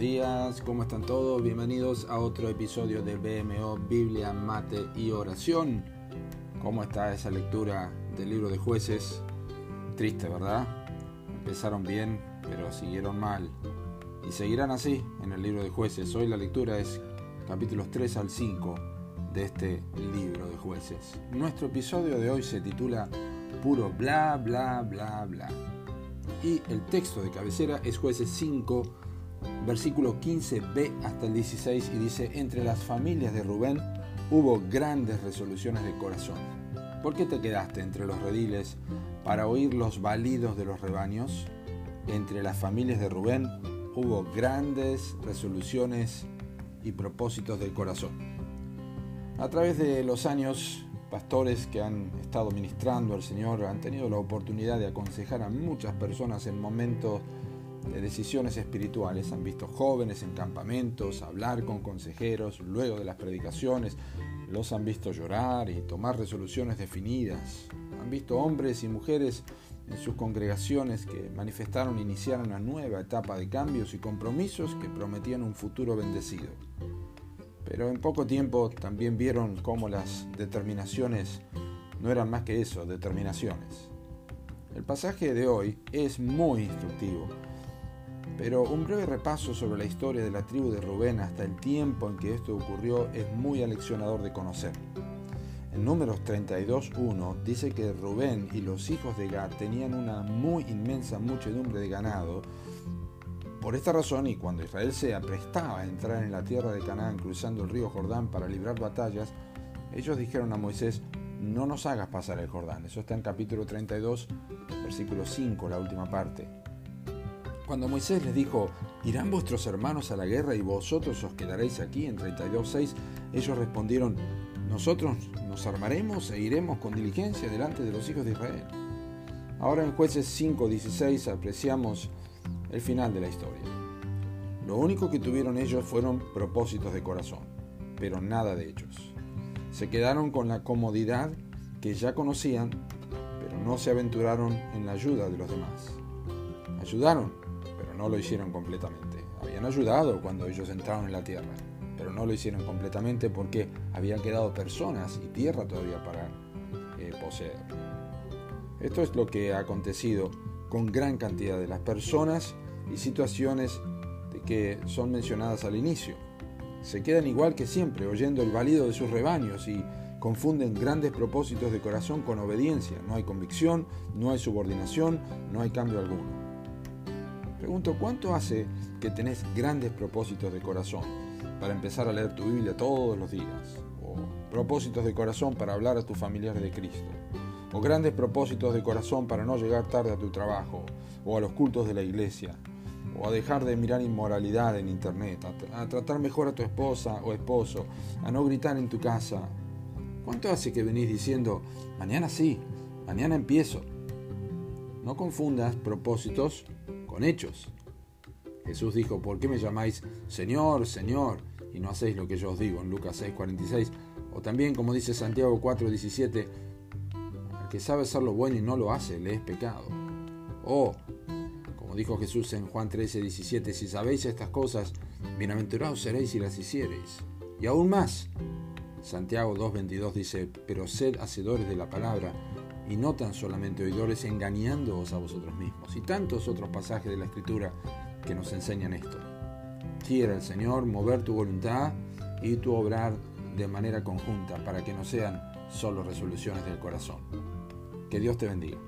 días, ¿cómo están todos? Bienvenidos a otro episodio de BMO Biblia, Mate y Oración. ¿Cómo está esa lectura del libro de jueces? Triste, ¿verdad? Empezaron bien, pero siguieron mal. Y seguirán así en el libro de jueces. Hoy la lectura es capítulos 3 al 5 de este libro de jueces. Nuestro episodio de hoy se titula Puro bla bla bla bla. Y el texto de cabecera es jueces 5 versículo 15b hasta el 16 y dice, entre las familias de Rubén hubo grandes resoluciones de corazón. ¿Por qué te quedaste entre los rediles para oír los balidos de los rebaños? Entre las familias de Rubén hubo grandes resoluciones y propósitos del corazón. A través de los años, pastores que han estado ministrando al Señor han tenido la oportunidad de aconsejar a muchas personas en momentos de decisiones espirituales. Han visto jóvenes en campamentos, hablar con consejeros luego de las predicaciones, los han visto llorar y tomar resoluciones definidas. Han visto hombres y mujeres en sus congregaciones que manifestaron iniciar una nueva etapa de cambios y compromisos que prometían un futuro bendecido. Pero en poco tiempo también vieron cómo las determinaciones no eran más que eso, determinaciones. El pasaje de hoy es muy instructivo pero un breve repaso sobre la historia de la tribu de Rubén hasta el tiempo en que esto ocurrió es muy aleccionador de conocer. En números 32.1 dice que Rubén y los hijos de Gad tenían una muy inmensa muchedumbre de ganado. Por esta razón, y cuando Israel se aprestaba a entrar en la tierra de Canaán cruzando el río Jordán para librar batallas, ellos dijeron a Moisés, no nos hagas pasar el Jordán. Eso está en capítulo 32, versículo 5, la última parte. Cuando Moisés les dijo, ¿irán vuestros hermanos a la guerra y vosotros os quedaréis aquí en 32.6? Ellos respondieron, nosotros nos armaremos e iremos con diligencia delante de los hijos de Israel. Ahora en jueces 5.16 apreciamos el final de la historia. Lo único que tuvieron ellos fueron propósitos de corazón, pero nada de hechos. Se quedaron con la comodidad que ya conocían, pero no se aventuraron en la ayuda de los demás. Ayudaron, no lo hicieron completamente. Habían ayudado cuando ellos entraron en la tierra, pero no lo hicieron completamente porque habían quedado personas y tierra todavía para eh, poseer. Esto es lo que ha acontecido con gran cantidad de las personas y situaciones de que son mencionadas al inicio. Se quedan igual que siempre, oyendo el valido de sus rebaños y confunden grandes propósitos de corazón con obediencia. No hay convicción, no hay subordinación, no hay cambio alguno. Pregunto, ¿cuánto hace que tenés grandes propósitos de corazón para empezar a leer tu Biblia todos los días? O propósitos de corazón para hablar a tus familiares de Cristo. O grandes propósitos de corazón para no llegar tarde a tu trabajo o a los cultos de la iglesia. O a dejar de mirar inmoralidad en internet, a, tratar mejor a tu esposa o esposo, a no gritar en tu casa. ¿Cuánto hace que venís diciendo, mañana sí, mañana empiezo? No confundas propósitos con hechos. Jesús dijo, ¿por qué me llamáis Señor, Señor? y no hacéis lo que yo os digo en Lucas 6:46. O también, como dice Santiago 4:17, el que sabe hacer lo bueno y no lo hace, le es pecado. O, como dijo Jesús en Juan 13:17, si sabéis estas cosas, bienaventurados seréis si las hiciereis. Y aún más, Santiago 2:22 dice, pero sed hacedores de la palabra y no tan solamente oidores engañándoos a vosotros mismos. Y tantos otros pasajes de la Escritura que nos enseñan esto. Quiera el Señor mover tu voluntad y tu obrar de manera conjunta para que no sean solo resoluciones del corazón. Que Dios te bendiga.